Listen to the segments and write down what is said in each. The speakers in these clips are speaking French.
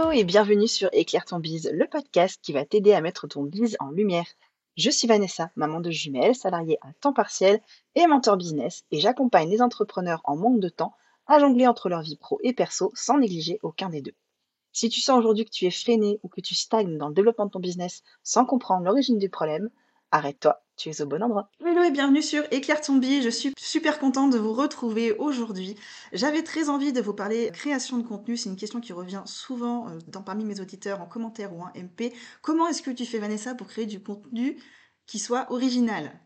Hello et bienvenue sur Éclaire ton bise, le podcast qui va t'aider à mettre ton bise en lumière. Je suis Vanessa, maman de jumelles, salariée à temps partiel et mentor business et j'accompagne les entrepreneurs en manque de temps à jongler entre leur vie pro et perso sans négliger aucun des deux. Si tu sens aujourd'hui que tu es freiné ou que tu stagnes dans le développement de ton business sans comprendre l'origine du problème, arrête-toi, tu es au bon endroit. Hello et bienvenue sur Éclaire ton. Je suis super contente de vous retrouver aujourd'hui. J'avais très envie de vous parler création de contenu. C'est une question qui revient souvent euh, parmi mes auditeurs en commentaire ou en MP. Comment est-ce que tu fais Vanessa pour créer du contenu qui soit original?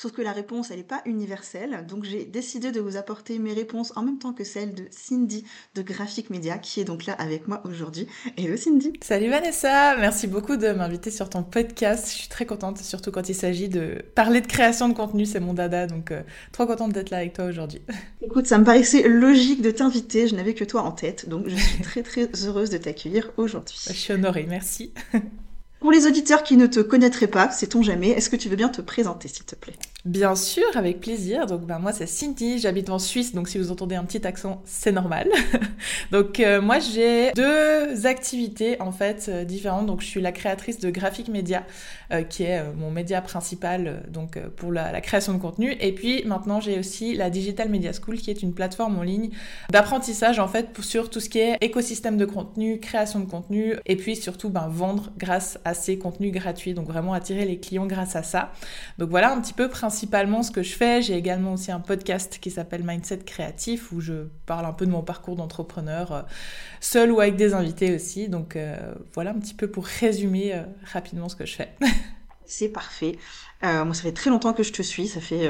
Sauf que la réponse, elle n'est pas universelle. Donc j'ai décidé de vous apporter mes réponses en même temps que celles de Cindy de Graphic Media, qui est donc là avec moi aujourd'hui. Hello Cindy Salut Vanessa Merci beaucoup de m'inviter sur ton podcast. Je suis très contente, surtout quand il s'agit de parler de création de contenu, c'est mon dada. Donc euh, trop contente d'être là avec toi aujourd'hui. Écoute, ça me paraissait logique de t'inviter. Je n'avais que toi en tête. Donc je suis très très heureuse de t'accueillir aujourd'hui. Je suis honorée, merci. Pour les auditeurs qui ne te connaîtraient pas, sait-on jamais, est-ce que tu veux bien te présenter s'il te plaît? Bien sûr, avec plaisir. Donc ben, moi c'est Cindy, j'habite en Suisse, donc si vous entendez un petit accent, c'est normal. donc euh, moi j'ai deux activités en fait euh, différentes. Donc je suis la créatrice de Graphic Media, euh, qui est mon média principal donc pour la, création de contenu. Et puis maintenant j'ai aussi la Digital Media School, qui est une plateforme en ligne d'apprentissage en fait sur tout ce qui est écosystème de contenu, création de contenu, et puis surtout ben, vendre grâce à ces contenus gratuits. Donc vraiment attirer les clients grâce à ça. Donc voilà un petit peu principalement ce que je fais. J'ai également aussi un podcast qui s'appelle Mindset Créatif où je parle un peu de mon parcours d'entrepreneur, euh, seul ou avec des invités aussi. Donc euh, voilà un petit peu pour résumer euh, rapidement ce que je fais. C'est parfait. moi, ça fait très longtemps que je te suis. Ça fait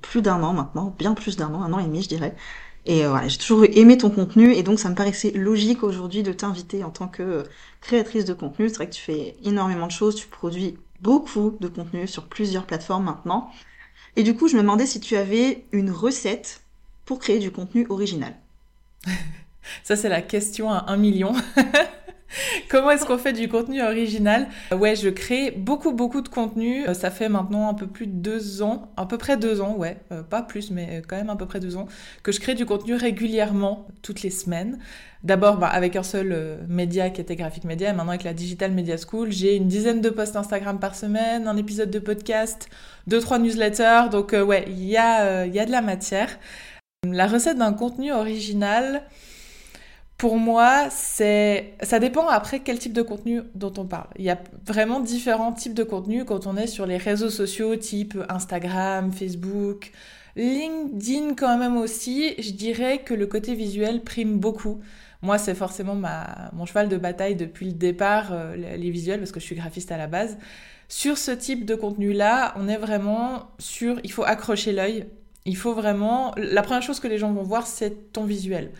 plus d'un an maintenant, bien plus d'un an, un an et demi, je dirais. Et voilà, j'ai toujours aimé ton contenu et donc ça me paraissait logique aujourd'hui de t'inviter en tant que créatrice de contenu. C'est vrai que tu fais énormément de choses, tu produis beaucoup de contenu sur plusieurs plateformes maintenant. Et du coup, je me demandais si tu avais une recette pour créer du contenu original. Ça, c'est la question à un million. Comment est-ce qu'on fait du contenu original? Ouais, je crée beaucoup, beaucoup de contenu. Euh, ça fait maintenant un peu plus de deux ans, à peu près deux ans, ouais, euh, pas plus, mais quand même à peu près deux ans, que je crée du contenu régulièrement, toutes les semaines. D'abord bah, avec un seul euh, média qui était Graphic Media, et maintenant avec la Digital Media School, j'ai une dizaine de posts Instagram par semaine, un épisode de podcast, deux, trois newsletters. Donc ouais, il y, y a de la matière. La recette d'un contenu original, pour moi, c'est ça dépend après quel type de contenu dont on parle. Il y a vraiment différents types de contenus quand on est sur les réseaux sociaux type Instagram, Facebook, LinkedIn quand même aussi. Je dirais que le côté visuel prime beaucoup. Moi, c'est forcément ma, mon cheval de bataille depuis le départ, euh, les visuels, parce que je suis graphiste à la base. Sur ce type de contenu-là, on est vraiment sur, il faut accrocher l'œil. Il faut vraiment, la première chose que les gens vont voir, c'est ton visuel.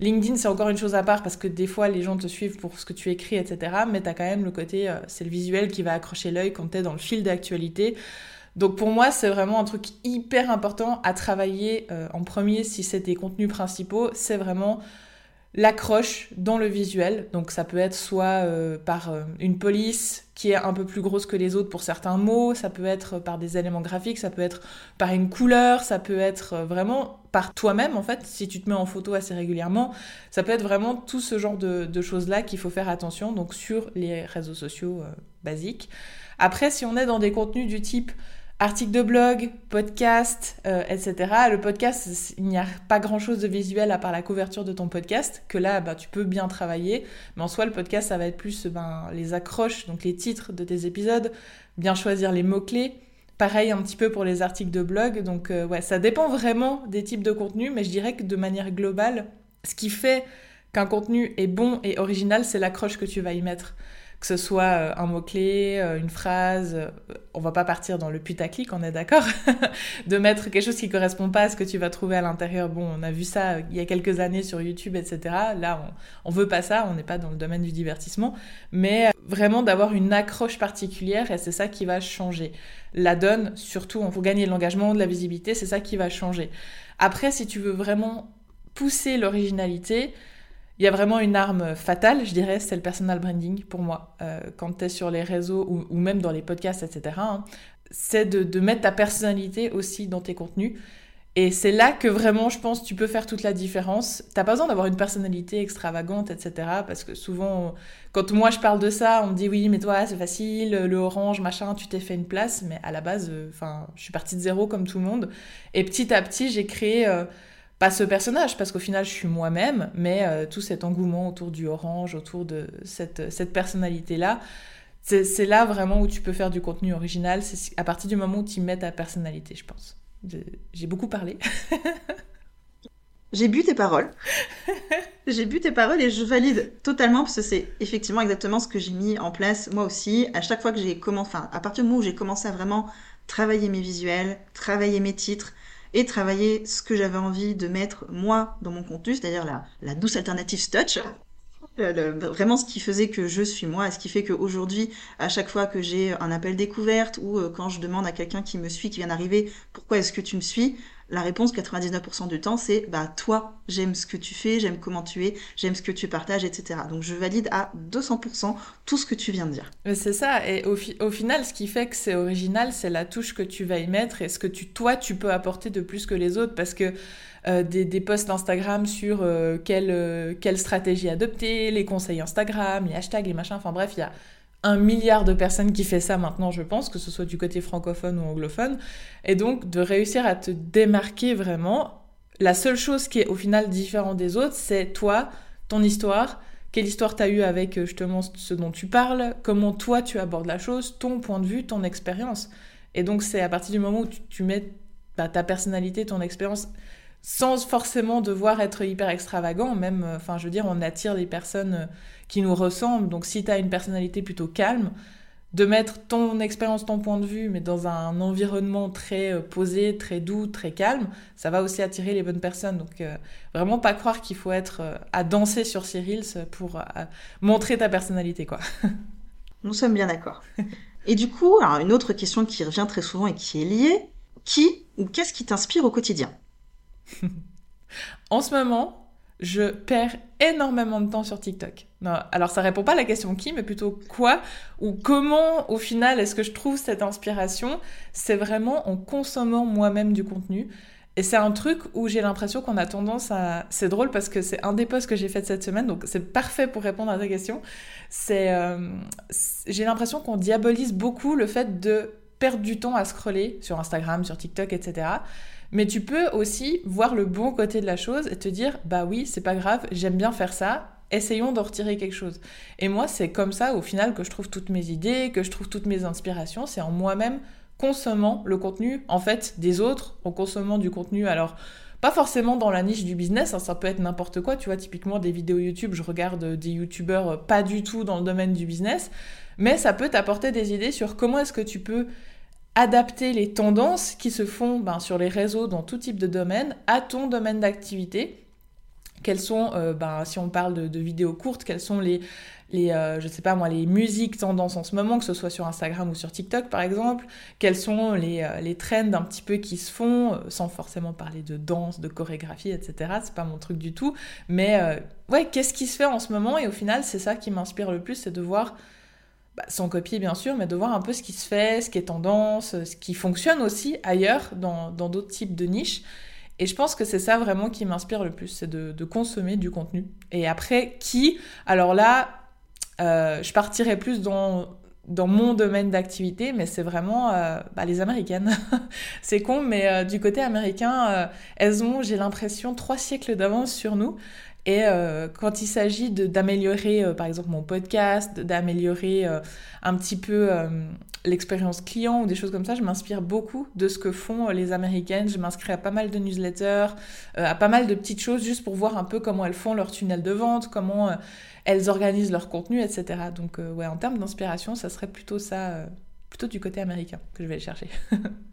LinkedIn, c'est encore une chose à part parce que des fois, les gens te suivent pour ce que tu écris, etc. Mais tu as quand même le côté, euh, c'est le visuel qui va accrocher l'œil quand tu es dans le fil d'actualité. Donc pour moi, c'est vraiment un truc hyper important à travailler euh, en premier si c'est tes contenus principaux. C'est vraiment l'accroche dans le visuel. Donc ça peut être soit euh, par une police qui est un peu plus grosse que les autres pour certains mots, ça peut être par des éléments graphiques, ça peut être par une couleur, ça peut être euh, vraiment par toi-même en fait, si tu te mets en photo assez régulièrement, ça peut être vraiment tout ce genre de, de choses-là qu'il faut faire attention, donc sur les réseaux sociaux basiques. Après, si on est dans des contenus du type articles de blog, podcast, euh, etc. Le podcast, il n'y a pas grand-chose de visuel à part la couverture de ton podcast, que là, bah, tu peux bien travailler. Mais en soi, le podcast, ça va être plus ben, les accroches, donc les titres de tes épisodes, bien choisir les mots-clés. Pareil un petit peu pour les articles de blog. Donc euh, ouais, ça dépend vraiment des types de contenus, mais je dirais que de manière globale, ce qui fait qu'un contenu est bon et original, c'est l'accroche que tu vas y mettre que ce soit euh, un mot-clé, euh, une phrase, euh, on va pas partir dans le putaclic, on est d'accord De mettre quelque chose qui correspond pas à ce que tu vas trouver à l'intérieur. Bon, on a vu ça il y a quelques années sur YouTube, etc. Là, on, veut pas ça, on n'est pas dans le domaine du divertissement, mais vraiment d'avoir une accroche particulière et c'est ça qui va changer. La donne, surtout, pour gagner de l'engagement, de la visibilité, c'est ça qui va changer. Après, si tu veux vraiment pousser l'originalité, il y a vraiment une arme fatale, je dirais, c'est le personal branding pour moi. Euh, quand tu es sur les réseaux ou, même dans les podcasts, etc., hein, c'est de, mettre ta personnalité aussi dans tes contenus. Et c'est là que vraiment, je pense, tu peux faire toute la différence. T'as pas besoin d'avoir une personnalité extravagante, etc. Parce que souvent, quand moi je parle de ça, on me dit oui, mais toi, c'est facile, le orange, machin, tu t'es fait une place. Mais à la base, euh, enfin, je suis partie de zéro comme tout le monde. Et petit à petit, j'ai créé euh, pas ce personnage, parce qu'au final, je suis moi-même, mais euh, tout cet engouement autour du orange, autour de cette, cette personnalité-là. C'est là vraiment où tu peux faire du contenu original. C'est à partir du moment où tu mets ta personnalité, je pense. J'ai beaucoup parlé. J'ai bu tes paroles. j'ai bu tes paroles et je valide totalement parce que c'est effectivement exactement ce que j'ai mis en place moi aussi. À chaque fois que j'ai commencé, enfin, à partir du moment où j'ai commencé à vraiment travailler mes visuels, travailler mes titres et travailler ce que j'avais envie de mettre moi dans mon contenu, c'est-à-dire la, la douce alternative touch, vraiment ce qui faisait que je suis moi et ce qui fait qu'aujourd'hui, à chaque fois que j'ai un appel découverte ou euh, quand je demande à quelqu'un qui me suit, qui vient d'arriver, pourquoi est-ce que tu me suis? La réponse 99% du temps, c'est bah toi, j'aime ce que tu fais, j'aime comment tu es, j'aime ce que tu partages, etc. Donc je valide à 200% tout ce que tu viens de dire. C'est ça, et au, final, ce qui fait que c'est original, c'est la touche que tu vas y mettre et ce que tu, toi, tu peux apporter de plus que les autres parce que euh, des, des, posts Instagram sur euh, quelle, euh, quelle stratégie adopter, les conseils Instagram, les hashtags, les machins. Enfin bref, il y a un milliard de personnes qui fait ça maintenant, je pense, que ce soit du côté francophone ou anglophone. Et donc, de réussir à te démarquer vraiment, la seule chose qui est au final différente des autres, c'est toi, ton histoire, quelle histoire tu as eue avec justement ce dont tu parles, comment toi tu abordes la chose, ton point de vue, ton expérience. Et donc, c'est à partir du moment où tu, mets bah, ta personnalité, ton expérience sans forcément devoir être hyper extravagant. Même, euh, enfin, je veux dire, on attire les personnes euh, qui nous ressemblent. Donc, si tu as une personnalité plutôt calme, de mettre ton expérience, ton point de vue, mais dans un environnement très euh, posé, très doux, très calme, ça va aussi attirer les bonnes personnes. Donc, vraiment pas croire qu'il faut être à danser sur Cyril pour montrer ta personnalité, quoi. Nous sommes bien d'accord. Et du coup, alors une autre question qui revient très souvent et qui est liée, qui ou qu'est-ce qui t'inspire au quotidien? en ce moment, je perds énormément de temps sur TikTok. Non, alors ça répond pas à la question qui, mais plutôt quoi ou comment au final est-ce que je trouve cette inspiration? C'est vraiment en consommant moi-même du contenu. Et c'est un truc où j'ai l'impression qu'on a tendance à... C'est drôle parce que c'est un des posts que j'ai fait cette semaine, donc c'est parfait pour répondre à ta question. C'est... Euh, j'ai l'impression qu'on diabolise beaucoup le fait de perdre du temps à scroller sur Instagram, sur TikTok, etc. Mais tu peux aussi voir le bon côté de la chose et te dire, bah oui, c'est pas grave, j'aime bien faire ça, essayons d'en retirer quelque chose. Et moi, c'est comme ça, au final, que je trouve toutes mes idées, que je trouve toutes mes inspirations, c'est en moi-même consommant le contenu, en fait, des autres, en consommant du contenu. Alors, pas forcément dans la niche du business, hein, ça peut être n'importe quoi, tu vois, typiquement des vidéos YouTube, je regarde des YouTubeurs pas du tout dans le domaine du business, mais ça peut t'apporter des idées sur comment est-ce que tu peux adapter les tendances qui se font ben, sur les réseaux dans tout type de domaine à ton domaine d'activité. Quelles sont, euh, ben, si on parle de, vidéos courtes, quelles sont les, euh, je sais pas moi, les musiques tendances en ce moment, que ce soit sur Instagram ou sur TikTok par exemple, quels sont les, euh, les trends un petit peu qui se font, sans forcément parler de danse, de chorégraphie, etc. C'est pas mon truc du tout, mais ouais, qu'est-ce qui se fait en ce moment? Et au final, c'est ça qui m'inspire le plus, c'est de voir bah, sans copier bien sûr, mais de voir un peu ce qui se fait, ce qui est tendance, ce qui fonctionne aussi ailleurs dans d'autres types de niches. Et je pense que c'est ça vraiment qui m'inspire le plus, c'est de, consommer du contenu. Et après, qui? Alors là, euh, je partirais plus dans, dans mon domaine d'activité, mais c'est vraiment euh, bah, les Américaines. c'est con, mais euh, du côté américain, elles ont, j'ai l'impression, trois siècles d'avance sur nous. Et euh, quand il s'agit d'améliorer, euh, par exemple, mon podcast, d'améliorer euh, un petit peu l'expérience client ou des choses comme ça, je m'inspire beaucoup de ce que font les Américaines. Je m'inscris à pas mal de newsletters, à pas mal de petites choses juste pour voir un peu comment elles font leur tunnel de vente, comment elles organisent leur contenu, etc. Donc, ouais, en termes d'inspiration, ça serait plutôt ça, plutôt du côté américain que je vais chercher.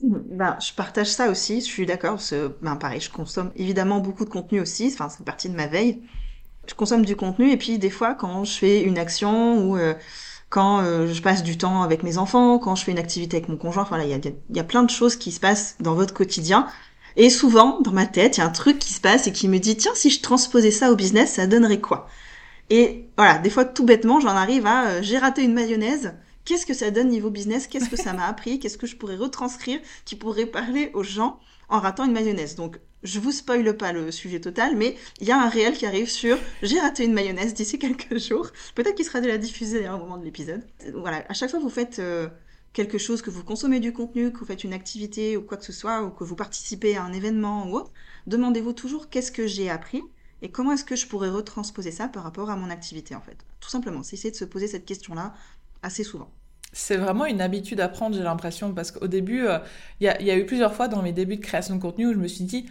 Ben, je partage ça aussi, je suis d'accord. Ben, pareil, je consomme évidemment beaucoup de contenu aussi, enfin, c'est partie de ma veille. Je consomme du contenu et puis des fois, quand je fais une action ou euh, quand euh, je passe du temps avec mes enfants, quand je fais une activité avec mon conjoint, enfin, il y a, y a plein de choses qui se passent dans votre quotidien. Et souvent, dans ma tête, il y a un truc qui se passe et qui me dit, tiens, si je transposais ça au business, ça donnerait quoi? Et voilà, des fois, tout bêtement, j'en arrive à, euh, j'ai raté une mayonnaise, qu'est-ce que ça donne niveau business, qu'est-ce que ça m'a appris, qu'est-ce que je pourrais retranscrire qui pourrait parler aux gens en ratant une mayonnaise? Donc, je vous spoile pas le sujet total, mais il y a un réel qui arrive sur j'ai raté une mayonnaise d'ici quelques jours. Peut-être qu'il sera déjà diffusé à un moment de l'épisode. Voilà, à chaque fois que vous faites euh, quelque chose, que vous consommez du contenu, que vous faites une activité ou quoi que ce soit, ou que vous participez à un événement ou autre, demandez-vous toujours qu'est-ce que j'ai appris et comment est-ce que je pourrais retransposer ça par rapport à mon activité en fait. Tout simplement, c'est essayer de se poser cette question-là assez souvent. C'est vraiment une habitude à prendre, j'ai l'impression, parce qu'au début, euh, il y, a eu plusieurs fois dans mes débuts de création de contenu où je me suis dit,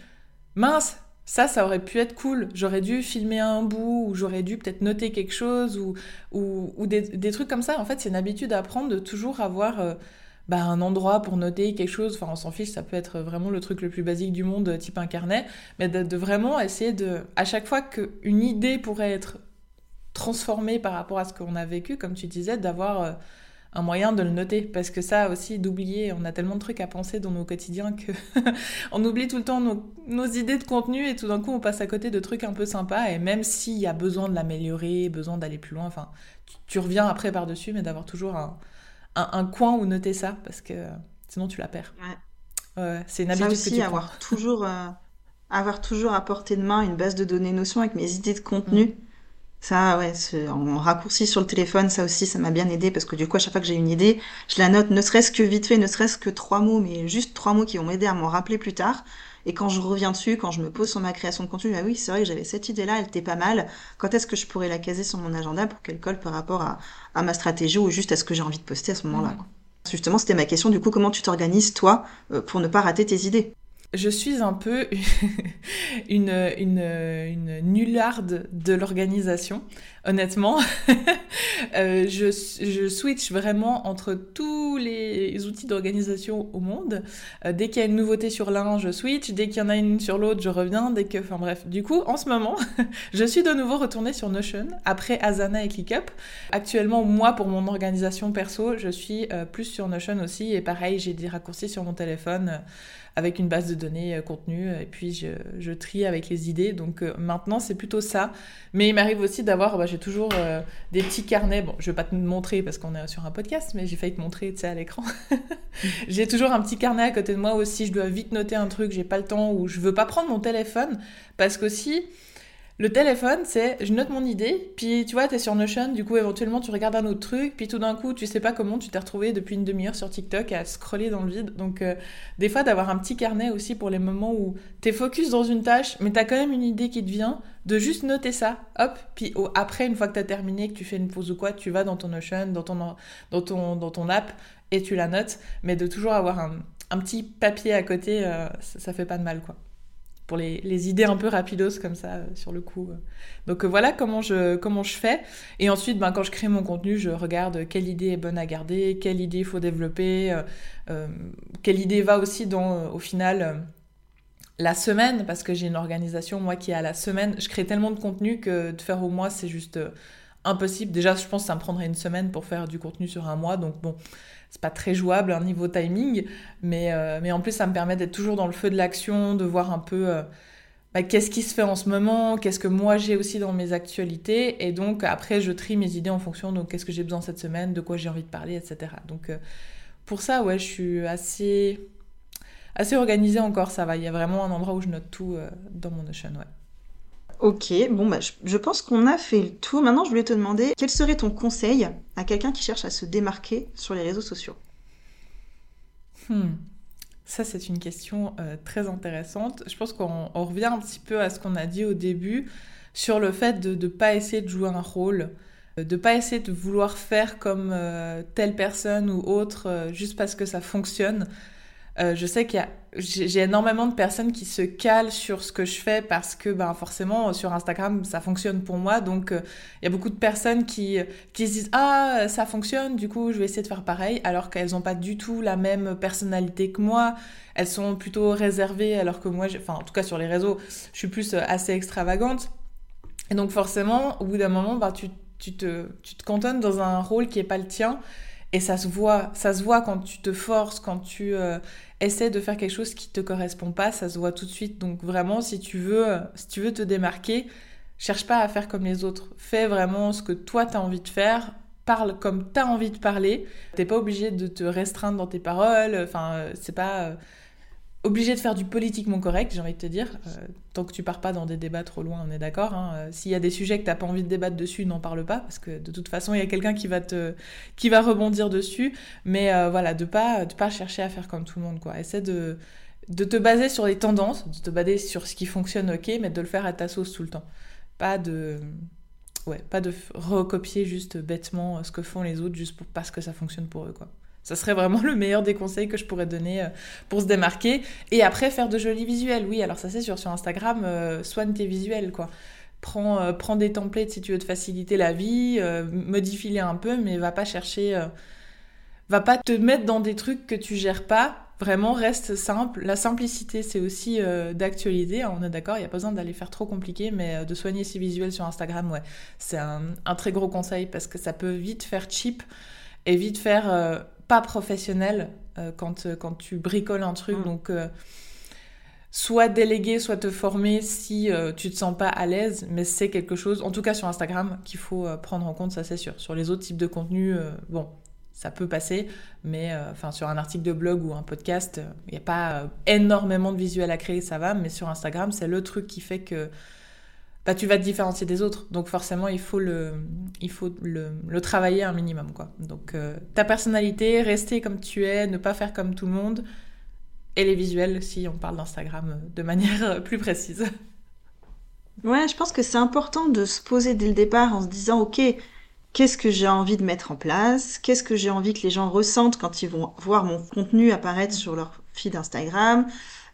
mince, ça, ça aurait pu être cool. J'aurais dû filmer un bout, ou j'aurais dû peut-être noter quelque chose, ou, des, trucs comme ça. En fait, c'est une habitude à prendre de toujours avoir euh, bah, un endroit pour noter quelque chose. Enfin, on s'en fiche, ça peut être vraiment le truc le plus basique du monde, type un carnet. Mais de, vraiment essayer de, à chaque fois qu'une idée pourrait être transformée par rapport à ce qu'on a vécu, comme tu disais, d'avoir... Euh, un moyen de le noter. Parce que ça aussi, d'oublier, on a tellement de trucs à penser dans nos quotidiens que on oublie tout le temps nos, idées de contenu et tout d'un coup on passe à côté de trucs un peu sympas. Et même s'il y a besoin de l'améliorer, besoin d'aller plus loin, enfin, tu, reviens après par-dessus, mais d'avoir toujours un, coin où noter ça parce que sinon tu la perds. Ouais. c'est une habitude aussi, que tu avoir toujours, euh, avoir toujours à portée de main une base de données notion avec mes idées de contenu. Mm. Ça, ouais, en raccourci sur le téléphone, ça aussi, ça m'a bien aidé parce que du coup, à chaque fois que j'ai une idée, je la note, ne serait-ce que vite fait, ne serait-ce que trois mots, mais juste trois mots qui vont m'aider à m'en rappeler plus tard. Et quand je reviens dessus, quand je me pose sur ma création de contenu, ah oui, c'est vrai que j'avais cette idée-là, elle était pas mal. Quand est-ce que je pourrais la caser sur mon agenda pour qu'elle colle par rapport à, ma stratégie ou juste à ce que j'ai envie de poster à ce moment-là. Mmh. Justement, c'était ma question. Du coup, comment tu t'organises, toi, euh, pour ne pas rater tes idées? Je suis un peu une, nullarde de l'organisation, honnêtement. Euh, je, switch vraiment entre tous les outils d'organisation au monde. Euh, dès qu'il y a une nouveauté sur l'un, je switch. Dès qu'il y en a une sur l'autre, je reviens. Dès que, enfin bref. Du coup, en ce moment, je suis de nouveau retournée sur Notion après Asana et ClickUp. Actuellement, moi, pour mon organisation perso, je suis euh, plus sur Notion aussi. Et pareil, j'ai des raccourcis sur mon téléphone avec une base de données euh, contenu, et puis je, trie avec les idées. Donc maintenant, c'est plutôt ça. Mais il m'arrive aussi d'avoir, bah, j'ai toujours euh, des petits carnets. Bon, je vais pas te montrer parce qu'on est sur un podcast, mais j'ai failli te montrer, tu sais, à l'écran. j'ai toujours un petit carnet à côté de moi aussi. Je dois vite noter un truc, j'ai pas le temps ou je veux pas prendre mon téléphone parce qu'aussi le téléphone, c'est je note mon idée, puis tu vois, tu es sur Notion, du coup, éventuellement, tu regardes un autre truc, puis tout d'un coup, tu sais pas comment tu t'es retrouvé depuis une demi-heure sur TikTok à scroller dans le vide. Donc, euh, des fois, d'avoir un petit carnet aussi pour les moments où tu es focus dans une tâche, mais tu as quand même une idée qui te vient, de juste noter ça, hop, puis après, une fois que tu as terminé, que tu fais une pause ou quoi, tu vas dans ton Notion, dans ton, dans ton, dans ton app, et tu la notes, mais de toujours avoir un, petit papier à côté, euh, ça, ça fait pas de mal, quoi pour les, idées un peu rapidos comme ça euh, sur le coup. Donc euh, voilà comment je, comment je fais. Et ensuite, ben, quand je crée mon contenu, je regarde quelle idée est bonne à garder, quelle idée il faut développer, euh, quelle idée va aussi dans, au final, la semaine, parce que j'ai une organisation, moi, qui est à la semaine. Je crée tellement de contenu que de faire au mois, c'est juste impossible. Déjà, je pense que ça me prendrait une semaine pour faire du contenu sur un mois. Donc bon, c'est pas très jouable un niveau timing, mais, euh, mais en plus ça me permet d'être toujours dans le feu de l'action, de voir un peu euh, bah, qu'est-ce qui se fait en ce moment, qu'est-ce que moi j'ai aussi dans mes actualités, et donc après je trie mes idées en fonction de qu'est-ce que j'ai besoin cette semaine, de quoi j'ai envie de parler, etc. Donc euh, pour ça, ouais, je suis assez, assez organisée encore, ça va. Il y a vraiment un endroit où je note tout dans mon Notion, ouais. Ok, bon, bah, je, pense qu'on a fait le tour. Maintenant, je voulais te demander quel serait ton conseil à quelqu'un qui cherche à se démarquer sur les réseaux sociaux? Hmm. Ça, c'est une question euh, très intéressante. Je pense qu'on revient un petit peu à ce qu'on a dit au début sur le fait de ne pas essayer de jouer un rôle, euh, de ne pas essayer de vouloir faire comme euh, telle personne ou autre juste parce que ça fonctionne. Euh, je sais qu'il y a j'ai énormément de personnes qui se calent sur ce que je fais parce que ben forcément sur Instagram ça fonctionne pour moi. Donc euh, il y a beaucoup de personnes qui qui se disent ah ça fonctionne du coup je vais essayer de faire pareil alors qu'elles n'ont pas du tout la même personnalité que moi. Elles sont plutôt réservées alors que moi enfin en tout cas sur les réseaux je suis plus euh, assez extravagante. Et donc forcément au bout d'un moment ben, tu, tu te tu te cantonnes dans un rôle qui est pas le tien et ça se voit, ça se voit quand tu te forces, quand tu euh, essaies de faire quelque chose qui te correspond pas, ça se voit tout de suite. Donc vraiment, si tu veux, euh, si tu veux te démarquer, cherche pas à faire comme les autres. Fais vraiment ce que toi tu as envie de faire parle comme tu as envie de parler. T'es pas obligé de te restreindre dans tes paroles. Enfin, c'est pas obligé de faire du politiquement correct, j'ai envie de te dire. Euh, tant que tu pars pas dans des débats trop loin, on est d'accord. Hein. Euh, s'il y a des sujets que tu n'as pas envie de débattre dessus, n'en parle pas, parce que de toute façon, il y a quelqu'un qui va te, qui va rebondir dessus. Mais euh, voilà, de pas, de pas chercher à faire comme tout le monde, quoi. Essaie de, de te baser sur les tendances, de te baser sur ce qui fonctionne, ok, mais de le faire à ta sauce tout le temps. Pas de, ouais, pas de recopier juste bêtement ce que font les autres juste parce que ça fonctionne pour eux, quoi. Ça serait vraiment le meilleur des conseils que je pourrais donner euh, pour se démarquer. Et après, faire de jolis visuels. Oui, alors ça c'est sûr, sur Instagram, euh, soigne tes visuels, quoi. Prends, euh, prends, des templates si tu veux te faciliter la vie, modifie-les un peu, mais va pas chercher... va pas te mettre dans des trucs que tu gères pas. Vraiment, reste simple. La simplicité, c'est aussi d'actualité. Hein, on est d'accord, il n'y a pas besoin d'aller faire trop compliqué, mais de soigner ses visuels sur Instagram, ouais, c'est un, un, très gros conseil parce que ça peut vite faire cheap et vite faire pas professionnel euh, quand, euh, quand tu bricoles un truc. Mm. Donc, euh, soit déléguer, soit te former si tu te sens pas à l'aise, mais c'est quelque chose, en tout cas sur Instagram, qu'il faut prendre en compte, ça c'est sûr. Sur les autres types de contenus, bon, ça peut passer, mais enfin sur un article de blog ou un podcast, il n'y a pas énormément de visuels à créer, ça va, mais sur Instagram, c'est le truc qui fait que bah, tu vas te différencier des autres. Donc forcément, il faut le, il faut le, le travailler un minimum. Quoi. Donc euh, ta personnalité, rester comme tu es, ne pas faire comme tout le monde, et les visuels si on parle d'Instagram euh, de manière euh, plus précise. Ouais, je pense que c'est important de se poser dès le départ en se disant, ok, qu'est-ce que j'ai envie de mettre en place? Qu'est-ce que j'ai envie que les gens ressentent quand ils vont voir mon contenu apparaître sur leur feed Instagram?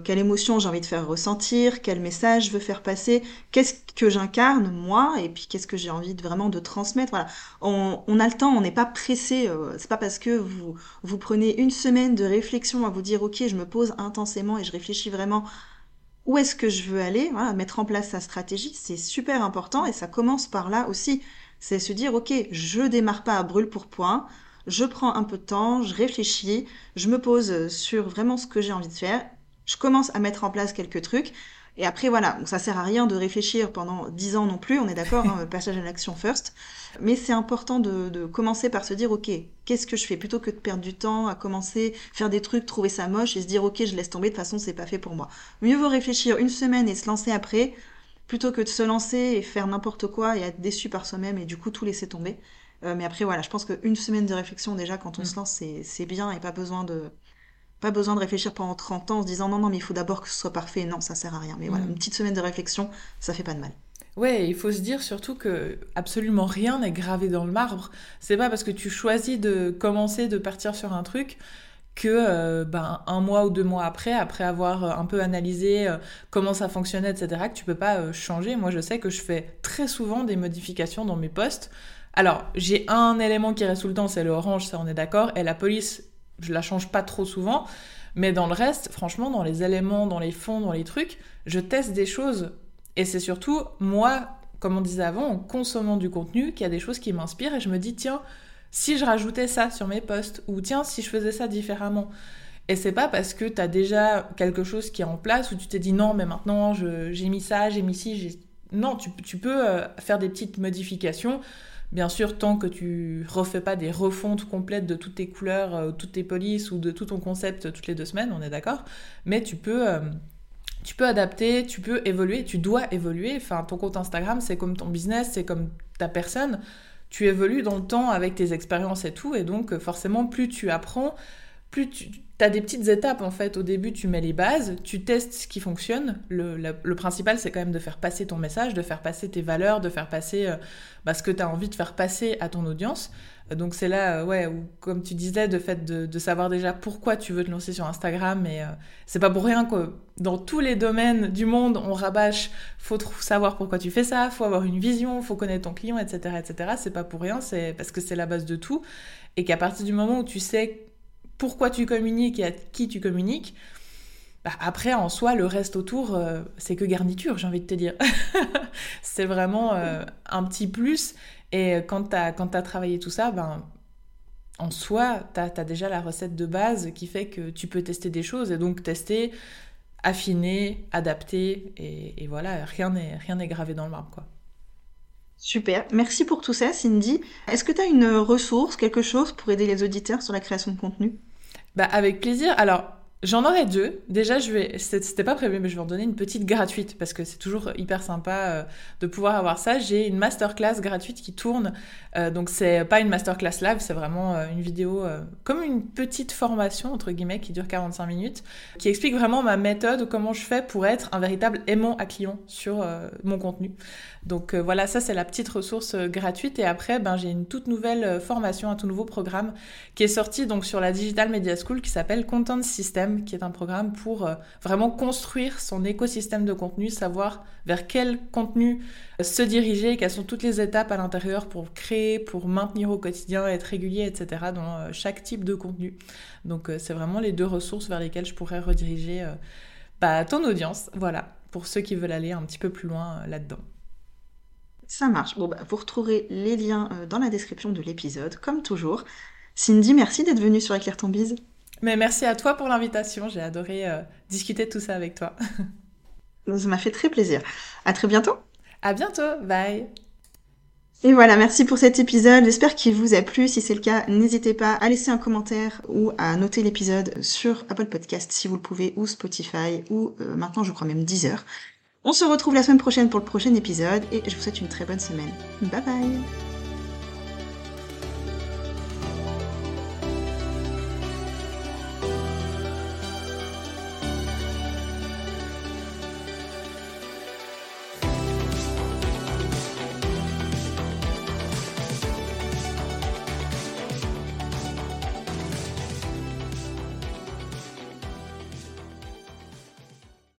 Quelle émotion j'ai envie de faire ressentir, quel message je veux faire passer, qu'est-ce que j'incarne moi, et puis qu'est-ce que j'ai envie vraiment de transmettre? Voilà, on, a le temps, on n'est pas pressé. Euh, c'est pas parce que vous vous prenez une semaine de réflexion à vous dire ok, je me pose intensément et je réfléchis vraiment où est-ce que je veux aller. Mettre en place sa stratégie, c'est super important et ça commence par là aussi. C'est se dire ok, je démarre pas à brûle pour point. Je prends un peu de temps, je réfléchis, je me pose sur vraiment ce que j'ai envie de faire je commence à mettre en place quelques trucs. Et après, voilà, donc ça sert à rien de réfléchir pendant dix ans non plus, on est d'accord, hein, passage à l'action first. Mais c'est important de, commencer par se dire, ok, qu'est-ce que je fais? Plutôt que de perdre du temps à commencer, faire des trucs, trouver ça moche et se dire, ok, je laisse tomber, de toute façon, c'est pas fait pour moi. Mieux vaut réfléchir une semaine et se lancer après, plutôt que de se lancer et faire n'importe quoi et être déçu par soi-même et du coup tout laisser tomber. Euh, mais après, voilà, je pense qu'une semaine de réflexion, déjà, quand on mm. se lance, c'est bien et pas besoin de pas besoin de réfléchir pendant 30 ans en se disant non, non, mais il faut d'abord que ce soit parfait. Non, ça sert à rien. Mais voilà, mm. une petite semaine de réflexion, ça fait pas de mal. Ouais, il faut se dire surtout que absolument rien n'est gravé dans le marbre. C'est pas parce que tu choisis de commencer, de partir sur un truc que euh, ben, un mois ou deux mois après, après avoir euh, un peu analysé euh, comment ça fonctionnait, etc., que tu peux pas changer. Moi, je sais que je fais très souvent des modifications dans mes posts. Alors, j'ai un élément qui reste tout le temps, c'est le orange, ça on est d'accord, et la police je la change pas trop souvent. Mais dans le reste, franchement, dans les éléments, dans les fonds, dans les trucs, je teste des choses. Et c'est surtout, moi, comme on disait avant, en consommant du contenu, qu'il y a des choses qui m'inspirent et je me dis, tiens, si je rajoutais ça sur mes posts, ou tiens, si je faisais ça différemment. Et c'est pas parce que tu as déjà quelque chose qui est en place où tu t'es dit non, mais maintenant j'ai mis ça, j'ai mis ci, non, tu, tu peux euh, faire des petites modifications Bien sûr, tant que tu refais pas des refontes complètes de toutes tes couleurs, euh, toutes tes polices ou de tout ton concept toutes les deux semaines, on est d'accord. Mais tu peux, euh, tu peux adapter, tu peux évoluer, tu dois évoluer. Enfin, ton compte Instagram, c'est comme ton business, c'est comme ta personne. Tu évolues dans le temps avec tes expériences et tout, et donc forcément, plus tu apprends, plus tu as des petites étapes en fait. Au début, tu mets les bases, tu testes ce qui fonctionne. Le, principal, c'est quand même de faire passer ton message, de faire passer tes valeurs, de faire passer euh, bah, ce que tu as envie de faire passer à ton audience. Donc c'est là, euh, ouais, comme tu disais, de fait de, savoir déjà pourquoi tu veux te lancer sur Instagram. Et euh, c'est pas pour rien que dans tous les domaines du monde, on rabâche, faut savoir pourquoi tu fais ça, faut avoir une vision, faut connaître ton client, etc., etc. C'est pas pour rien, c'est parce que c'est la base de tout. Et qu'à partir du moment où tu sais pourquoi tu communiques et à qui tu communiques, bah, après, en soi, le reste autour, euh, c'est que garniture, j'ai envie de te dire. c'est vraiment euh, un petit plus. Et quand tu as, travaillé tout ça, ben, en soi, tu as, déjà la recette de base qui fait que tu peux tester des choses. Et donc, tester, affiner, adapter. Et, et voilà, rien n'est gravé dans le marbre. Quoi. Super, merci pour tout ça Cindy. Est-ce que tu as une ressource, quelque chose pour aider les auditeurs sur la création de contenu? Bah, Avec plaisir. Alors, J'en aurais deux. Déjà, je vais, c'était pas prévu, mais je vais en donner une petite gratuite parce que c'est toujours hyper sympa euh, de pouvoir avoir ça. J'ai une masterclass gratuite qui tourne. Euh, donc, c'est pas une masterclass live, c'est vraiment euh, une vidéo comme une petite formation, entre guillemets, qui dure 45 minutes, qui explique vraiment ma méthode, comment je fais pour être un véritable aimant à client sur mon contenu. Donc, voilà, ça, c'est la petite ressource gratuite. Et après, ben, j'ai une toute nouvelle formation, un tout nouveau programme qui est sorti donc sur la Digital Media School qui s'appelle Content System qui est un programme pour euh, vraiment construire son écosystème de contenu, savoir vers quel contenu euh, se diriger, quelles sont toutes les étapes à l'intérieur pour créer, pour maintenir au quotidien, être régulier, etc. dans euh, chaque type de contenu. Donc c'est vraiment les deux ressources vers lesquelles je pourrais rediriger bah, ton audience, voilà, pour ceux qui veulent aller un petit peu plus loin là-dedans. Ça marche. Bon, bah, vous retrouverez les liens dans la description de l'épisode, comme toujours. Cindy, merci d'être venue sur Éclair ton bise. Mais merci à toi pour l'invitation. J'ai adoré euh, discuter de tout ça avec toi. ça m'a fait très plaisir. À très bientôt. À bientôt. Bye. Et voilà, merci pour cet épisode. J'espère qu'il vous a plu. Si c'est le cas, n'hésitez pas à laisser un commentaire ou à noter l'épisode sur Apple Podcast si vous le pouvez, ou Spotify, ou euh, maintenant je crois même Deezer. On se retrouve la semaine prochaine pour le prochain épisode et je vous souhaite une très bonne semaine. Bye bye